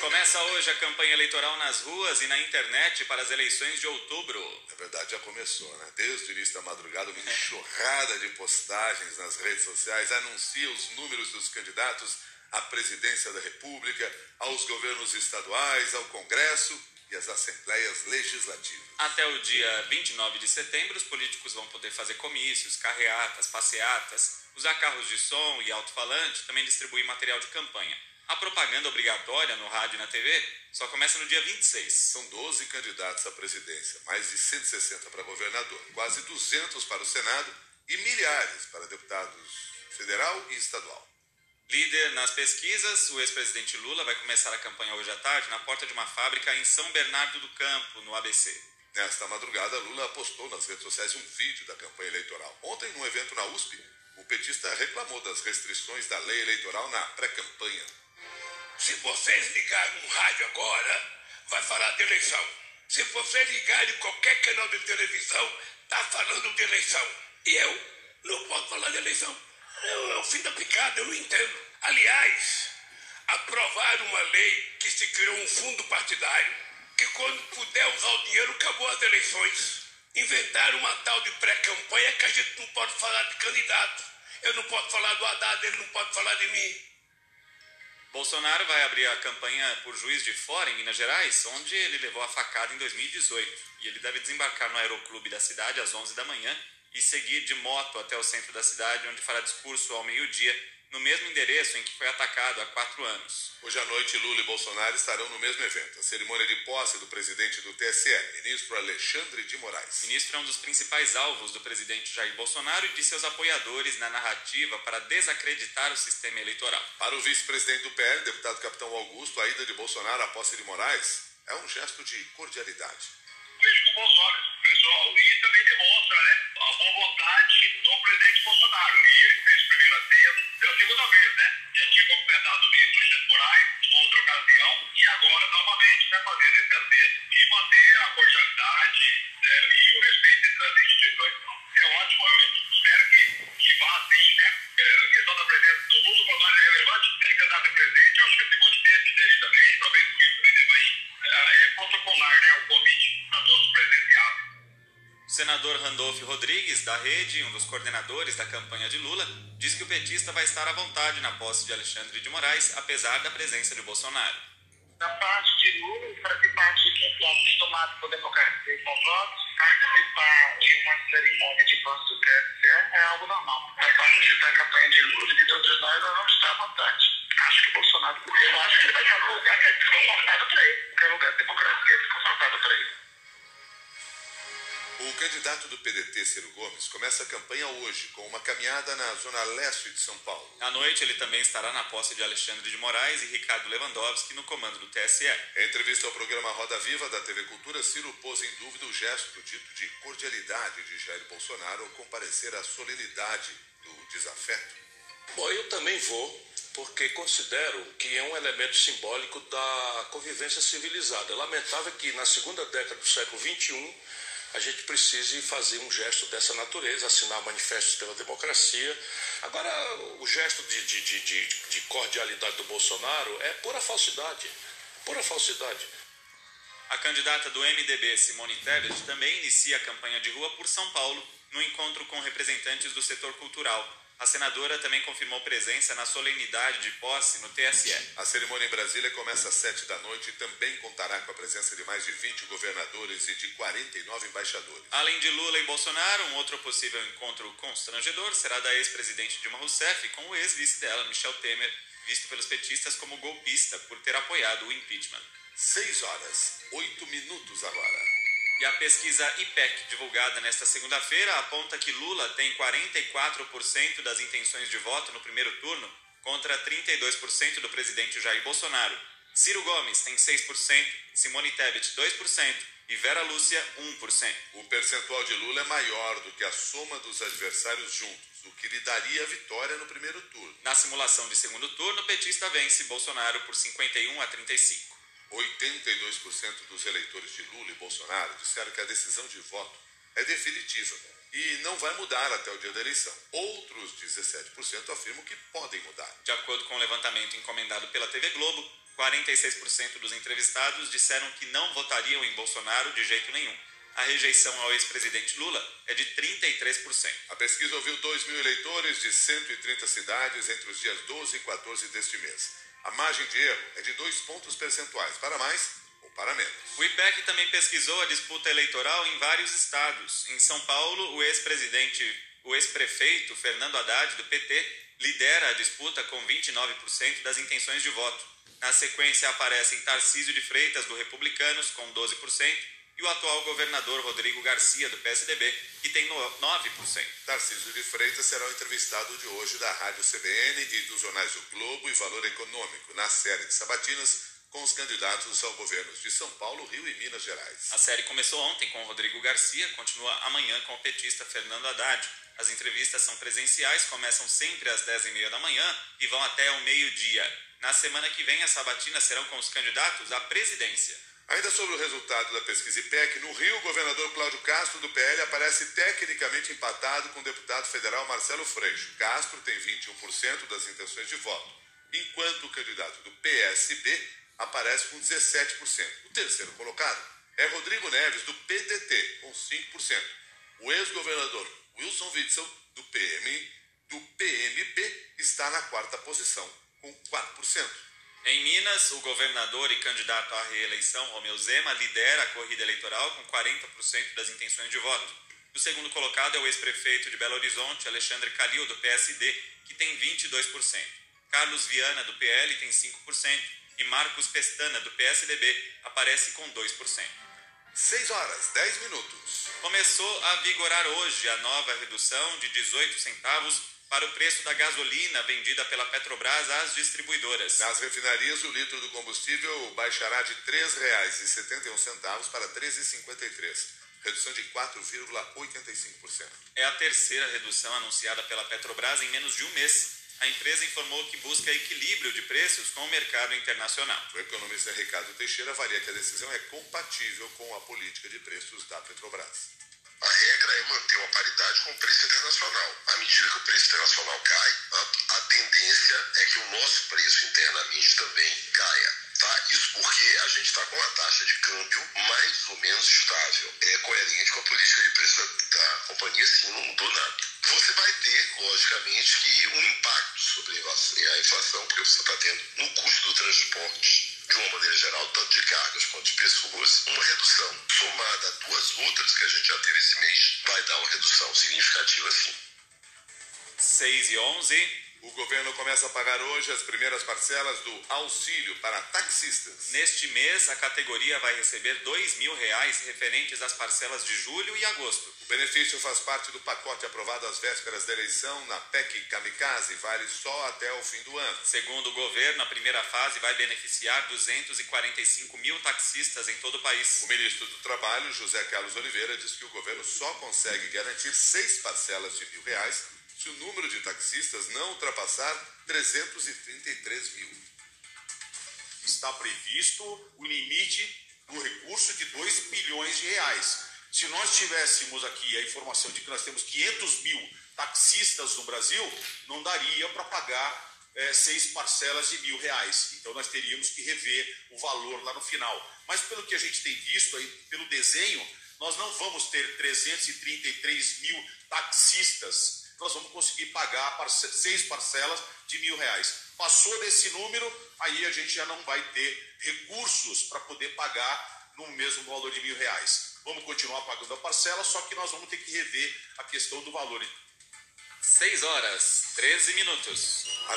Começa hoje a campanha eleitoral nas ruas e na internet para as eleições de outubro. Na verdade, já começou, né? Desde o início da madrugada, uma enxurrada de postagens nas redes sociais anuncia os números dos candidatos à presidência da República, aos governos estaduais, ao Congresso e às assembleias legislativas. Até o dia 29 de setembro, os políticos vão poder fazer comícios, carreatas, passeatas, usar carros de som e alto-falante, também distribuir material de campanha. A propaganda obrigatória no rádio e na TV só começa no dia 26. São 12 candidatos à presidência, mais de 160 para governador, quase 200 para o Senado e milhares para deputados federal e estadual. Líder nas pesquisas, o ex-presidente Lula vai começar a campanha hoje à tarde na porta de uma fábrica em São Bernardo do Campo, no ABC. Nesta madrugada, Lula postou nas redes sociais um vídeo da campanha eleitoral. Ontem, num evento na USP, o petista reclamou das restrições da lei eleitoral na pré-campanha. Se vocês ligarem no rádio agora, vai falar de eleição. Se vocês ligarem qualquer canal de televisão, tá falando de eleição. E eu não posso falar de eleição. É o fim da picada, eu não entendo. Aliás, aprovaram uma lei que se criou um fundo partidário que quando puder usar o dinheiro acabou as eleições. Inventaram uma tal de pré-campanha que a gente não pode falar de candidato. Eu não posso falar do Haddad, ele não pode falar de mim. Bolsonaro vai abrir a campanha por Juiz de Fora, em Minas Gerais, onde ele levou a facada em 2018. E ele deve desembarcar no aeroclube da cidade às 11 da manhã e seguir de moto até o centro da cidade, onde fará discurso ao meio-dia, no mesmo endereço em que foi atacado há quatro anos. Hoje à noite, Lula e Bolsonaro estarão no mesmo evento, a cerimônia de posse do presidente do TSE, ministro Alexandre de Moraes. O ministro é um dos principais alvos do presidente Jair Bolsonaro e de seus apoiadores na narrativa para desacreditar o sistema eleitoral. Para o vice-presidente do PL, deputado capitão Augusto, a ida de Bolsonaro à posse de Moraes é um gesto de cordialidade. Vejo com bons olhos, pessoal, e também demonstra né, a boa vontade do presidente Bolsonaro. E ele fez primeira vez, pela segunda vez, né? Já tinha completado o ministro Alexandre Moraes, outra ocasião, e agora novamente vai fazer esse vez e manter a cordialidade né, e o respeito entre as instituições. É ótimo, eu espero que, que vá assim, né? A questão da presença do Lula, para nós é relevante, é candidato a presidente, eu acho que a Simone Tebet deve também, talvez o presidente aí. É protocolar, né, o convite a todos presenciados. O senador Randolph Rodrigues, da Rede, um dos coordenadores da campanha de Lula, diz que o petista vai estar à vontade na posse de Alexandre de Moraes, apesar da presença de Bolsonaro. Da parte de Lula, fazer parte de quem está acostumado com a democracia e com votos, participar de uma cerimônia de posse do TSE é algo normal. Da parte da campanha de Lula de todos nós, nós vamos estar à vontade. Acho que o Bolsonaro, eu acho que ele vai estar no lugar que é desconfortável para ele, que é lugar de democracia desconfortável para ele. O candidato do PDT, Ciro Gomes, começa a campanha hoje com uma caminhada na zona leste de São Paulo. À noite, ele também estará na posse de Alexandre de Moraes e Ricardo Lewandowski no comando do TSE. Em entrevista ao programa Roda Viva da TV Cultura, Ciro pôs em dúvida o gesto dito de cordialidade de Jair Bolsonaro ao comparecer à solenidade do desafeto. Bom, eu também vou, porque considero que é um elemento simbólico da convivência civilizada. É lamentável que na segunda década do século XXI a gente precise fazer um gesto dessa natureza, assinar manifestos pela democracia. Agora, o gesto de, de, de, de, de cordialidade do Bolsonaro é pura falsidade. Pura falsidade. A candidata do MDB, Simone Tebet, também inicia a campanha de rua por São Paulo, no encontro com representantes do setor cultural. A senadora também confirmou presença na solenidade de posse no TSE. A cerimônia em Brasília começa às 7 da noite e também contará com a presença de mais de 20 governadores e de 49 embaixadores. Além de Lula e Bolsonaro, um outro possível encontro constrangedor será da ex-presidente Dilma Rousseff com o ex-vice dela, Michel Temer, visto pelos petistas como golpista por ter apoiado o impeachment. 6 horas, 8 minutos agora. E a pesquisa IPEC, divulgada nesta segunda-feira, aponta que Lula tem 44% das intenções de voto no primeiro turno, contra 32% do presidente Jair Bolsonaro. Ciro Gomes tem 6%, Simone Tebet 2% e Vera Lúcia 1%. O percentual de Lula é maior do que a soma dos adversários juntos, o que lhe daria a vitória no primeiro turno. Na simulação de segundo turno, o petista vence Bolsonaro por 51 a 35. 82% dos eleitores de Lula e Bolsonaro disseram que a decisão de voto é definitiva e não vai mudar até o dia da eleição. Outros 17% afirmam que podem mudar. De acordo com o um levantamento encomendado pela TV Globo, 46% dos entrevistados disseram que não votariam em Bolsonaro de jeito nenhum. A rejeição ao ex-presidente Lula é de 33%. A pesquisa ouviu 2 mil eleitores de 130 cidades entre os dias 12 e 14 deste mês. A margem de erro é de dois pontos percentuais, para mais ou para menos. O IPEC também pesquisou a disputa eleitoral em vários estados. Em São Paulo, o ex-presidente, o ex-prefeito Fernando Haddad, do PT, lidera a disputa com 29% das intenções de voto. Na sequência aparecem Tarcísio de Freitas, do Republicanos, com 12%, e o atual governador Rodrigo Garcia, do PSDB, que tem 9%. Tarcísio de Freitas será o entrevistado de hoje da Rádio CBN e dos jornais O Globo e Valor Econômico, na série de sabatinas com os candidatos ao governos de São Paulo, Rio e Minas Gerais. A série começou ontem com Rodrigo Garcia, continua amanhã com o petista Fernando Haddad. As entrevistas são presenciais, começam sempre às 10h30 da manhã e vão até o meio-dia. Na semana que vem, as sabatinas serão com os candidatos à presidência. Ainda sobre o resultado da pesquisa IPEC, no Rio, o governador Cláudio Castro, do PL, aparece tecnicamente empatado com o deputado federal Marcelo Freixo. Castro tem 21% das intenções de voto, enquanto o candidato do PSB aparece com 17%. O terceiro colocado é Rodrigo Neves, do PDT, com 5%. O ex-governador Wilson Witzel, do PM, do PMB, está na quarta posição, com 4%. Em Minas, o governador e candidato à reeleição, Romeu Zema, lidera a corrida eleitoral com 40% das intenções de voto. O segundo colocado é o ex-prefeito de Belo Horizonte, Alexandre Calil, do PSD, que tem 22%. Carlos Viana, do PL, tem 5%, e Marcos Pestana, do PSDB, aparece com 2%. 6 horas, 10 minutos. Começou a vigorar hoje a nova redução de 18 centavos para o preço da gasolina vendida pela Petrobras às distribuidoras. Nas refinarias, o litro do combustível baixará de R$ 3,71 para R$ 13,53, redução de 4,85%. É a terceira redução anunciada pela Petrobras em menos de um mês. A empresa informou que busca equilíbrio de preços com o mercado internacional. O economista Ricardo Teixeira avalia que a decisão é compatível com a política de preços da Petrobras. A regra é manter uma paridade com o preço internacional. À medida que o preço internacional cai, a, a tendência é que o nosso preço internamente também caia. Tá? Isso porque a gente está com uma taxa de câmbio mais ou menos estável. É coerente com a política de preço da, da companhia, sim, não mudou nada. Você vai ter, logicamente, que um impacto sobre a inflação, porque você está tendo no custo do transporte de uma maneira geral, tanto de cargas quanto de pessoas, uma redução somada a duas outras que a gente já teve esse mês, vai dar uma redução significativa sim. 6 e 11. O governo começa a pagar hoje as primeiras parcelas do auxílio para taxistas. Neste mês, a categoria vai receber dois mil reais referentes às parcelas de julho e agosto. O benefício faz parte do pacote aprovado às vésperas da eleição na PEC Kamikaze e vale só até o fim do ano. Segundo o governo, a primeira fase vai beneficiar 245 mil taxistas em todo o país. O ministro do Trabalho, José Carlos Oliveira, diz que o governo só consegue garantir seis parcelas de mil reais se o número de taxistas não ultrapassar 333 mil. Está previsto o limite do recurso de 2 bilhões de reais. Se nós tivéssemos aqui a informação de que nós temos 500 mil taxistas no Brasil, não daria para pagar é, seis parcelas de mil reais. Então nós teríamos que rever o valor lá no final. Mas pelo que a gente tem visto aí, pelo desenho, nós não vamos ter 333 mil taxistas nós vamos conseguir pagar parce seis parcelas de mil reais. Passou desse número, aí a gente já não vai ter recursos para poder pagar no mesmo valor de mil reais. Vamos continuar pagando a parcela, só que nós vamos ter que rever a questão do valor. 6 horas, 13 minutos. A